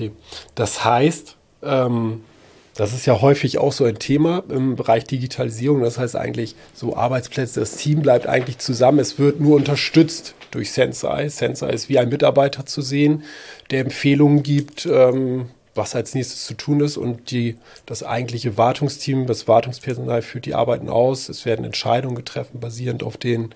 Okay. Das heißt, ähm, das ist ja häufig auch so ein Thema im Bereich Digitalisierung. Das heißt eigentlich, so Arbeitsplätze, das Team bleibt eigentlich zusammen. Es wird nur unterstützt durch Sensei. Sensei ist wie ein Mitarbeiter zu sehen, der Empfehlungen gibt, ähm, was als nächstes zu tun ist. Und die, das eigentliche Wartungsteam, das Wartungspersonal führt die Arbeiten aus. Es werden Entscheidungen getroffen, basierend auf den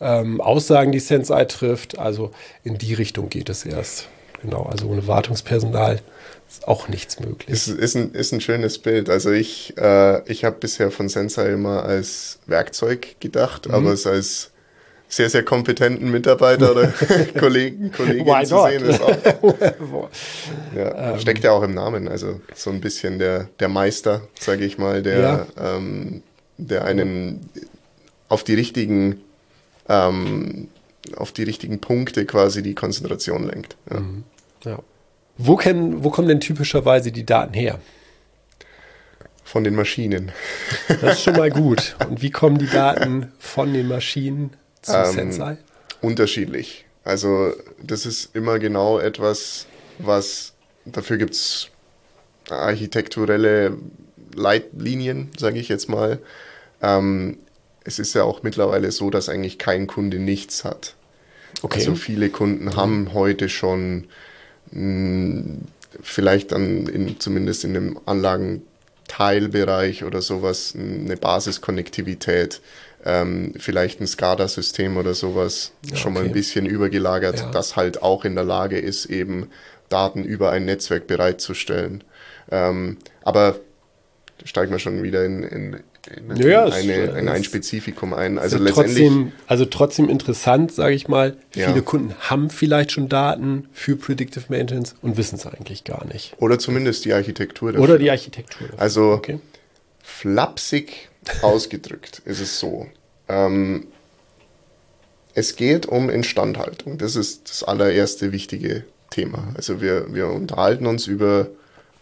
ähm, Aussagen, die Sensei trifft. Also in die Richtung geht es erst. Genau, also ohne Wartungspersonal ist auch nichts möglich. Ist, ist, ein, ist ein schönes Bild. Also ich, äh, ich habe bisher von Sensei immer als Werkzeug gedacht, mhm. aber es als sehr, sehr kompetenten Mitarbeiter oder Kollegen, Kolleginnen zu sehen ist auch. ja, ähm, steckt ja auch im Namen. Also so ein bisschen der, der Meister, sage ich mal, der, ja. ähm, der einen auf die richtigen ähm, auf die richtigen Punkte quasi die Konzentration lenkt. Ja. Mhm. ja. Wo, können, wo kommen denn typischerweise die Daten her? Von den Maschinen. Das ist schon mal gut. Und wie kommen die Daten von den Maschinen zu ähm, Sensei? Unterschiedlich. Also das ist immer genau etwas, was dafür gibt es architekturelle Leitlinien, sage ich jetzt mal. Ähm, es ist ja auch mittlerweile so, dass eigentlich kein Kunde nichts hat. Okay. Also viele Kunden haben heute schon vielleicht dann in, zumindest in dem Anlagenteilbereich oder sowas eine Basiskonnektivität, ähm, vielleicht ein SCADA-System oder sowas ja, schon mal ein bisschen übergelagert, ja. das halt auch in der Lage ist, eben Daten über ein Netzwerk bereitzustellen. Ähm, aber steigen wir schon wieder in, in, ja, eine, in ein Spezifikum ein. Also letztendlich. Trotzdem, also trotzdem interessant, sage ich mal. Viele ja. Kunden haben vielleicht schon Daten für Predictive Maintenance und wissen es eigentlich gar nicht. Oder zumindest die Architektur dafür. Oder die Architektur. Dafür. Also okay. flapsig ausgedrückt ist es so. Ähm, es geht um Instandhaltung. Das ist das allererste wichtige Thema. Also wir, wir unterhalten uns über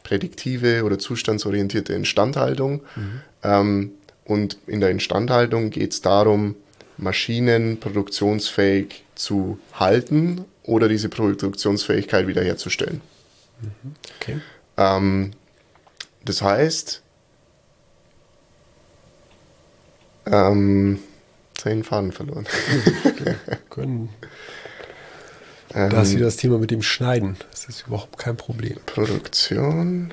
prädiktive oder zustandsorientierte Instandhaltung. Mhm. Ähm, und in der Instandhaltung geht es darum, Maschinen produktionsfähig zu halten oder diese Produktionsfähigkeit wiederherzustellen. Mhm. Okay. Ähm, das heißt, ähm, zehn Faden verloren. Können. Ähm, da ist wieder das Thema mit dem Schneiden. Das ist überhaupt kein Problem. Produktion,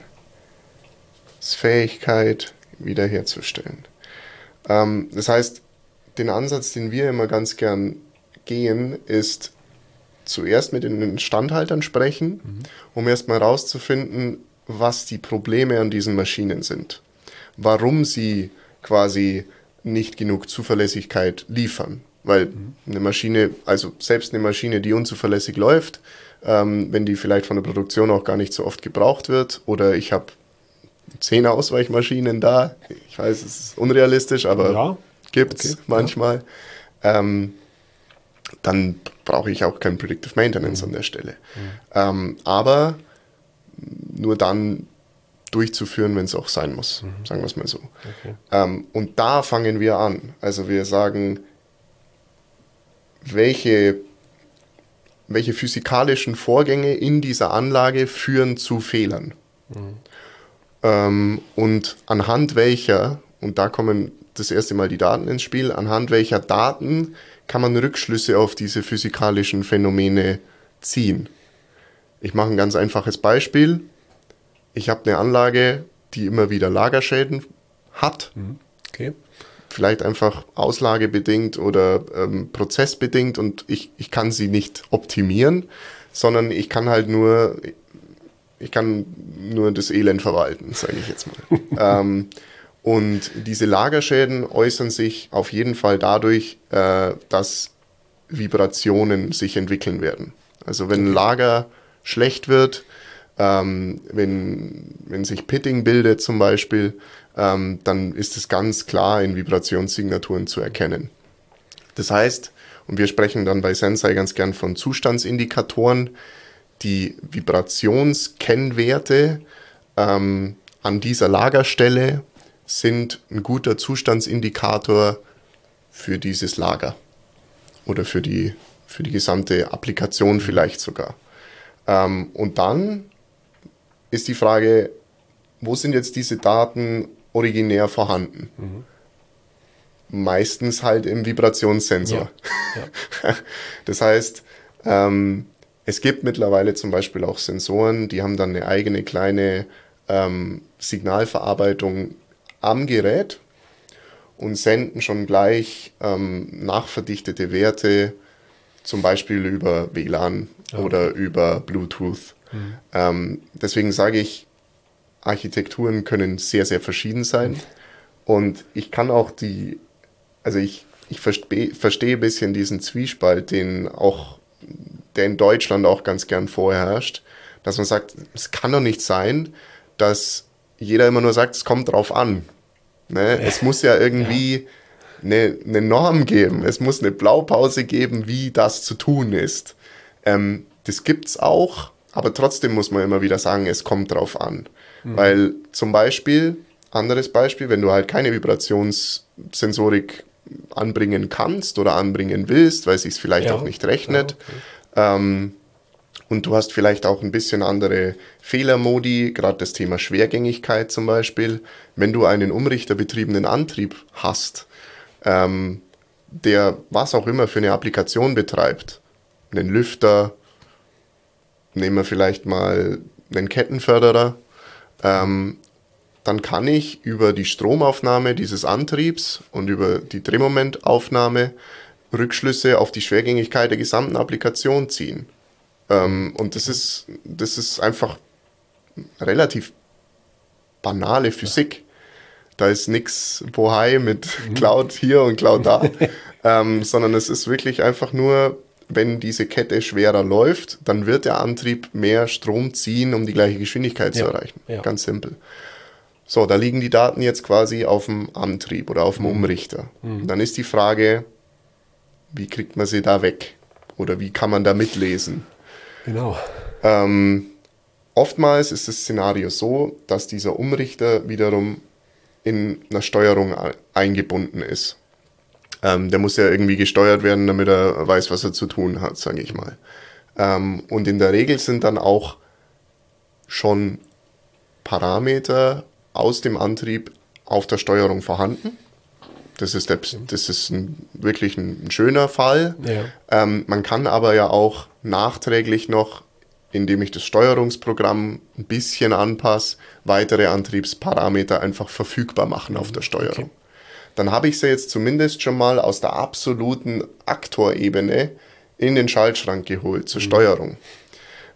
Fähigkeit wiederherzustellen. Ähm, das heißt, den Ansatz, den wir immer ganz gern gehen, ist zuerst mit den Instandhaltern sprechen, mhm. um erstmal herauszufinden, was die Probleme an diesen Maschinen sind. Warum sie quasi nicht genug Zuverlässigkeit liefern. Weil eine Maschine, also selbst eine Maschine, die unzuverlässig läuft, ähm, wenn die vielleicht von der Produktion auch gar nicht so oft gebraucht wird, oder ich habe zehn Ausweichmaschinen da, ich weiß, es ist unrealistisch, aber ja. gibt es okay. manchmal, ja. ähm, dann brauche ich auch kein Predictive Maintenance mhm. an der Stelle. Mhm. Ähm, aber nur dann durchzuführen, wenn es auch sein muss, mhm. sagen wir es mal so. Okay. Ähm, und da fangen wir an. Also wir sagen, welche, welche physikalischen Vorgänge in dieser Anlage führen zu Fehlern. Mhm. Ähm, und anhand welcher, und da kommen das erste Mal die Daten ins Spiel, anhand welcher Daten kann man Rückschlüsse auf diese physikalischen Phänomene ziehen. Ich mache ein ganz einfaches Beispiel. Ich habe eine Anlage, die immer wieder Lagerschäden hat. Mhm. Okay vielleicht einfach auslagebedingt oder ähm, prozessbedingt und ich, ich kann sie nicht optimieren, sondern ich kann halt nur, ich kann nur das Elend verwalten, sage ich jetzt mal. ähm, und diese Lagerschäden äußern sich auf jeden Fall dadurch, äh, dass Vibrationen sich entwickeln werden. Also wenn ein Lager schlecht wird, ähm, wenn, wenn sich Pitting bildet zum Beispiel, ähm, dann ist es ganz klar in Vibrationssignaturen zu erkennen. Das heißt, und wir sprechen dann bei Sensei ganz gern von Zustandsindikatoren, die Vibrationskennwerte ähm, an dieser Lagerstelle sind ein guter Zustandsindikator für dieses Lager oder für die, für die gesamte Applikation vielleicht sogar. Ähm, und dann ist die Frage, wo sind jetzt diese Daten originär vorhanden? Mhm. Meistens halt im Vibrationssensor. Ja. Ja. Das heißt, ähm, es gibt mittlerweile zum Beispiel auch Sensoren, die haben dann eine eigene kleine ähm, Signalverarbeitung am Gerät und senden schon gleich ähm, nachverdichtete Werte, zum Beispiel über WLAN okay. oder über Bluetooth. Mhm. Ähm, deswegen sage ich, Architekturen können sehr, sehr verschieden sein. Mhm. Und ich kann auch die, also ich, ich verstehe, verstehe ein bisschen diesen Zwiespalt, den auch, der in Deutschland auch ganz gern vorherrscht, dass man sagt, es kann doch nicht sein, dass jeder immer nur sagt, es kommt drauf an. Ne? Es muss ja irgendwie. Eine, eine, Norm geben. Es muss eine Blaupause geben, wie das zu tun ist. Ähm, das es auch, aber trotzdem muss man immer wieder sagen, es kommt drauf an. Mhm. Weil zum Beispiel, anderes Beispiel, wenn du halt keine Vibrationssensorik anbringen kannst oder anbringen willst, weil es sich vielleicht ja. auch nicht rechnet, ja, okay. ähm, und du hast vielleicht auch ein bisschen andere Fehlermodi, gerade das Thema Schwergängigkeit zum Beispiel. Wenn du einen umrichterbetriebenen Antrieb hast, ähm, der was auch immer für eine Applikation betreibt, einen Lüfter, nehmen wir vielleicht mal einen Kettenförderer, ähm, dann kann ich über die Stromaufnahme dieses Antriebs und über die Drehmomentaufnahme Rückschlüsse auf die Schwergängigkeit der gesamten Applikation ziehen. Ähm, und das ist, das ist einfach relativ banale Physik. Da ist nichts Bohai mit mhm. Cloud hier und Cloud da, ähm, sondern es ist wirklich einfach nur, wenn diese Kette schwerer läuft, dann wird der Antrieb mehr Strom ziehen, um die gleiche Geschwindigkeit ja. zu erreichen. Ja. Ganz simpel. So, da liegen die Daten jetzt quasi auf dem Antrieb oder auf dem mhm. Umrichter. Mhm. Dann ist die Frage, wie kriegt man sie da weg? Oder wie kann man da mitlesen? Genau. Ähm, oftmals ist das Szenario so, dass dieser Umrichter wiederum in einer Steuerung eingebunden ist. Ähm, der muss ja irgendwie gesteuert werden, damit er weiß, was er zu tun hat, sage ich mal. Ähm, und in der Regel sind dann auch schon Parameter aus dem Antrieb auf der Steuerung vorhanden. Das ist, der, das ist ein, wirklich ein, schöner Fall. Ja. Ähm, man kann aber ja auch nachträglich noch, indem ich das Steuerungsprogramm ein bisschen anpasse, weitere Antriebsparameter einfach verfügbar machen mhm. auf der Steuerung. Okay. Dann habe ich sie jetzt zumindest schon mal aus der absoluten Aktorebene in den Schaltschrank geholt zur mhm. Steuerung.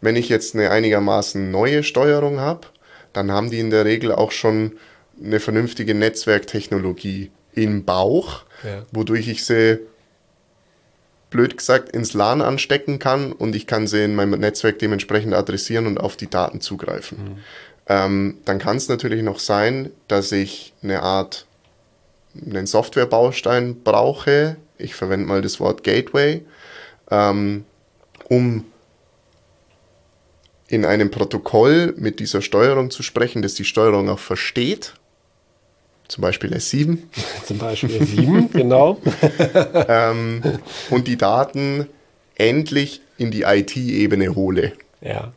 Wenn ich jetzt eine einigermaßen neue Steuerung habe, dann haben die in der Regel auch schon eine vernünftige Netzwerktechnologie im Bauch, ja. wodurch ich sie blöd gesagt ins LAN anstecken kann und ich kann sie in meinem Netzwerk dementsprechend adressieren und auf die Daten zugreifen. Mhm. Ähm, dann kann es natürlich noch sein, dass ich eine Art einen Softwarebaustein brauche. Ich verwende mal das Wort Gateway, ähm, um in einem Protokoll mit dieser Steuerung zu sprechen, das die Steuerung auch versteht zum Beispiel S7. Zum Beispiel S7, genau. ähm, und die Daten endlich in die IT-Ebene hole. Ja.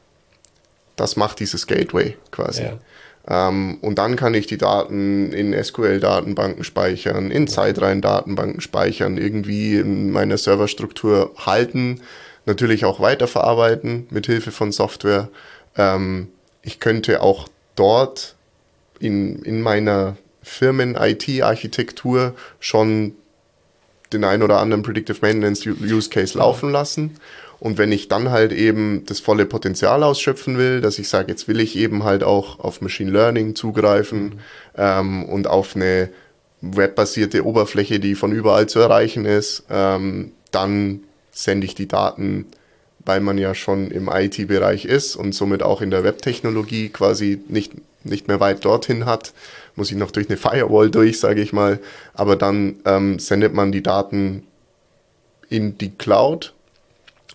Das macht dieses Gateway quasi. Ja. Ähm, und dann kann ich die Daten in SQL-Datenbanken speichern, in Zeitreihen-Datenbanken speichern, irgendwie in meiner Serverstruktur halten, natürlich auch weiterverarbeiten mit Hilfe von Software. Ähm, ich könnte auch dort in, in meiner Firmen-IT-Architektur schon den ein oder anderen Predictive Maintenance Use Case laufen lassen. Und wenn ich dann halt eben das volle Potenzial ausschöpfen will, dass ich sage, jetzt will ich eben halt auch auf Machine Learning zugreifen mhm. ähm, und auf eine webbasierte Oberfläche, die von überall zu erreichen ist, ähm, dann sende ich die Daten, weil man ja schon im IT-Bereich ist und somit auch in der Webtechnologie quasi nicht, nicht mehr weit dorthin hat, muss ich noch durch eine Firewall durch, sage ich mal. Aber dann ähm, sendet man die Daten in die Cloud,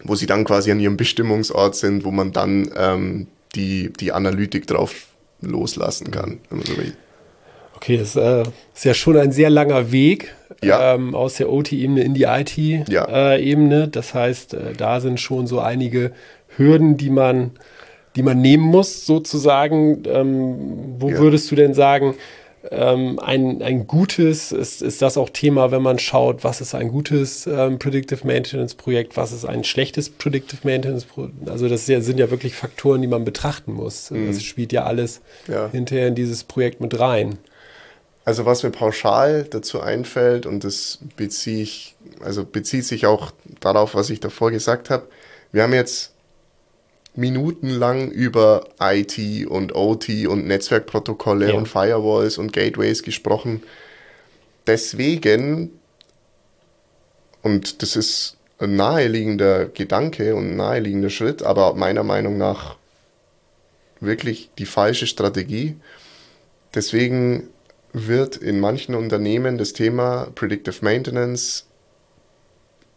wo sie dann quasi an ihrem Bestimmungsort sind, wo man dann ähm, die, die Analytik drauf loslassen kann, wenn man so will. Okay, das äh, ist ja schon ein sehr langer Weg ja. ähm, aus der OT-Ebene in die IT-Ebene. Ja. Äh, das heißt, äh, da sind schon so einige Hürden, die man die man nehmen muss, sozusagen. Ähm, wo ja. würdest du denn sagen, ähm, ein, ein gutes, ist, ist das auch Thema, wenn man schaut, was ist ein gutes ähm, Predictive Maintenance Projekt, was ist ein schlechtes Predictive Maintenance Projekt? Also das ja, sind ja wirklich Faktoren, die man betrachten muss. Mhm. Das spielt ja alles ja. hinterher in dieses Projekt mit rein. Also was mir pauschal dazu einfällt, und das beziehe ich, also bezieht sich auch darauf, was ich davor gesagt habe, wir haben jetzt minutenlang über IT und OT und Netzwerkprotokolle ja. und Firewalls und Gateways gesprochen. Deswegen, und das ist ein naheliegender Gedanke und ein naheliegender Schritt, aber meiner Meinung nach wirklich die falsche Strategie. Deswegen wird in manchen Unternehmen das Thema Predictive Maintenance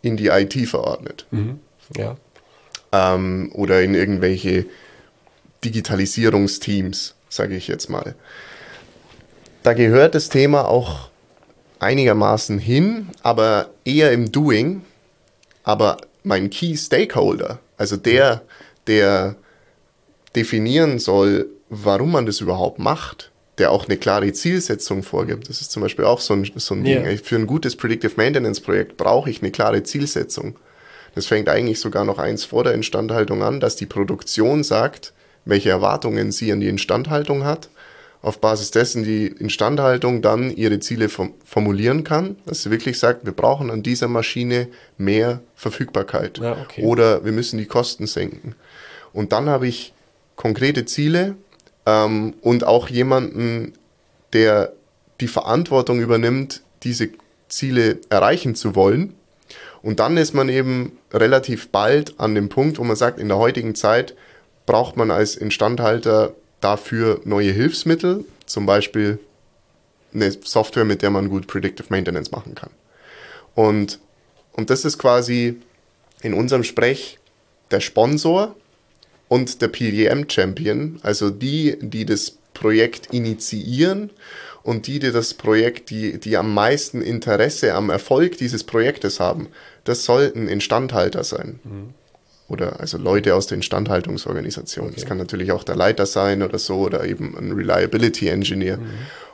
in die IT verordnet. Mhm. Ja ähm, oder in irgendwelche Digitalisierungsteams, sage ich jetzt mal. Da gehört das Thema auch einigermaßen hin, aber eher im Doing. Aber mein Key Stakeholder, also der, der definieren soll, warum man das überhaupt macht, der auch eine klare Zielsetzung vorgibt. Das ist zum Beispiel auch so ein, so ein yeah. Ding. Für ein gutes Predictive Maintenance Projekt brauche ich eine klare Zielsetzung. Das fängt eigentlich sogar noch eins vor der Instandhaltung an, dass die Produktion sagt, welche Erwartungen sie an die Instandhaltung hat. Auf Basis dessen die Instandhaltung dann ihre Ziele formulieren kann, dass sie wirklich sagt, wir brauchen an dieser Maschine mehr Verfügbarkeit ja, okay. oder wir müssen die Kosten senken. Und dann habe ich konkrete Ziele ähm, und auch jemanden, der die Verantwortung übernimmt, diese Ziele erreichen zu wollen und dann ist man eben relativ bald an dem Punkt, wo man sagt, in der heutigen Zeit braucht man als Instandhalter dafür neue Hilfsmittel, zum Beispiel eine Software, mit der man gut Predictive Maintenance machen kann. Und, und das ist quasi in unserem Sprech der Sponsor und der PDM-Champion, also die, die das Projekt initiieren und die, die das Projekt, die, die am meisten Interesse am Erfolg dieses Projektes haben, das sollten Instandhalter sein. Mhm. Oder also Leute aus der Instandhaltungsorganisation. Okay. Das kann natürlich auch der Leiter sein oder so oder eben ein Reliability Engineer. Mhm.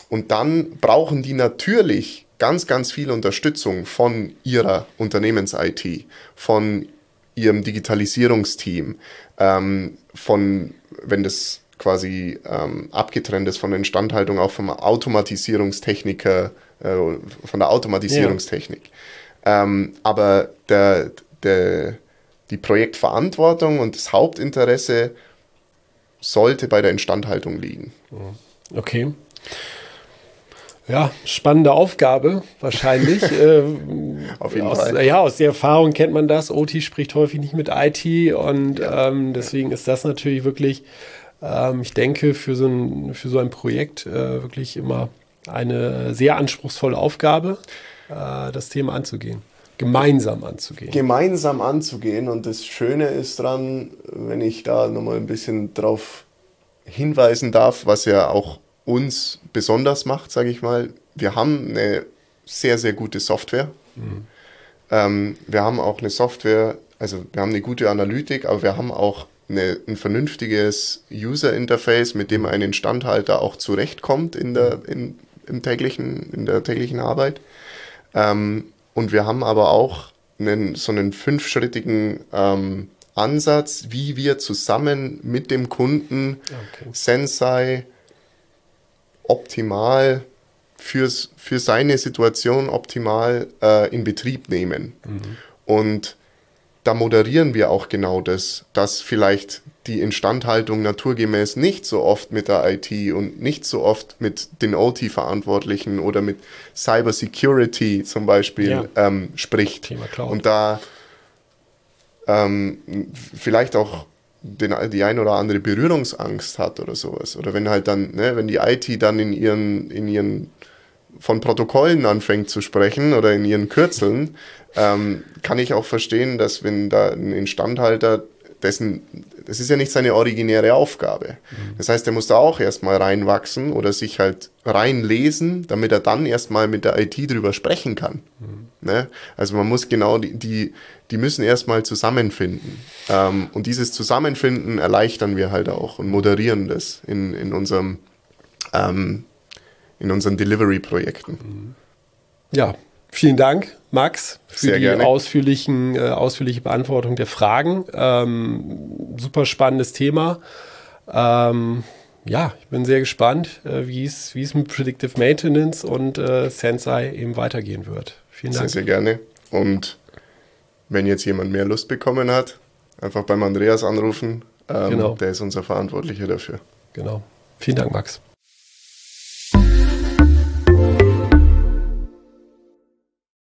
Und dann brauchen die natürlich ganz, ganz viel Unterstützung von ihrer Unternehmens-IT, von ihrem Digitalisierungsteam, ähm, von, wenn das quasi ähm, abgetrennt ist von der Instandhaltung, auch vom Automatisierungstechniker, äh, von der Automatisierungstechnik. Ja. Ähm, aber der, der, die Projektverantwortung und das Hauptinteresse sollte bei der Instandhaltung liegen. Okay. Ja, spannende Aufgabe wahrscheinlich. ähm, Auf jeden aus, Fall. Ja, aus der Erfahrung kennt man das. OT spricht häufig nicht mit IT und ja. ähm, deswegen ist das natürlich wirklich ähm, ich denke, für so ein, für so ein Projekt äh, wirklich immer eine sehr anspruchsvolle Aufgabe, äh, das Thema anzugehen. Gemeinsam anzugehen. Gemeinsam anzugehen. Und das Schöne ist dran, wenn ich da nochmal ein bisschen drauf hinweisen darf, was ja auch uns besonders macht, sage ich mal. Wir haben eine sehr, sehr gute Software. Mhm. Ähm, wir haben auch eine Software, also wir haben eine gute Analytik, aber wir haben auch eine, ein vernünftiges User-Interface, mit dem ein Instandhalter auch zurechtkommt in der, in, im täglichen, in der täglichen Arbeit. Ähm, und wir haben aber auch einen, so einen fünfschrittigen ähm, Ansatz, wie wir zusammen mit dem Kunden okay. Sensei optimal fürs, für seine Situation optimal äh, in Betrieb nehmen. Mhm. Und da moderieren wir auch genau das, dass vielleicht die Instandhaltung naturgemäß nicht so oft mit der IT und nicht so oft mit den OT-Verantwortlichen oder mit Cybersecurity zum Beispiel ja. ähm, spricht. Thema Cloud. Und da ähm, vielleicht auch den, die ein oder andere Berührungsangst hat oder sowas. Oder wenn halt dann, ne, wenn die IT dann in ihren, in ihren von Protokollen anfängt zu sprechen oder in ihren Kürzeln, ähm, kann ich auch verstehen, dass wenn da ein Instandhalter dessen, das ist ja nicht seine originäre Aufgabe. Mhm. Das heißt, er muss da auch erstmal reinwachsen oder sich halt reinlesen, damit er dann erstmal mit der IT drüber sprechen kann. Mhm. Ne? Also man muss genau, die, die, die müssen erstmal zusammenfinden. Ähm, und dieses Zusammenfinden erleichtern wir halt auch und moderieren das in, in, unserem, ähm, in unseren Delivery-Projekten. Ja, vielen Dank, Max, für Sehr die gerne. ausführlichen, äh, ausführliche Beantwortung der Fragen. Ähm, super spannendes Thema. Ähm, ja, ich bin sehr gespannt, äh, wie es mit Predictive Maintenance und äh, Sensei eben weitergehen wird. Vielen Sehr, Dank. sehr gerne. Und wenn jetzt jemand mehr Lust bekommen hat, einfach beim Andreas anrufen. Ähm, Genau. Der ist unser Verantwortlicher dafür. Genau. Vielen Dank, Max.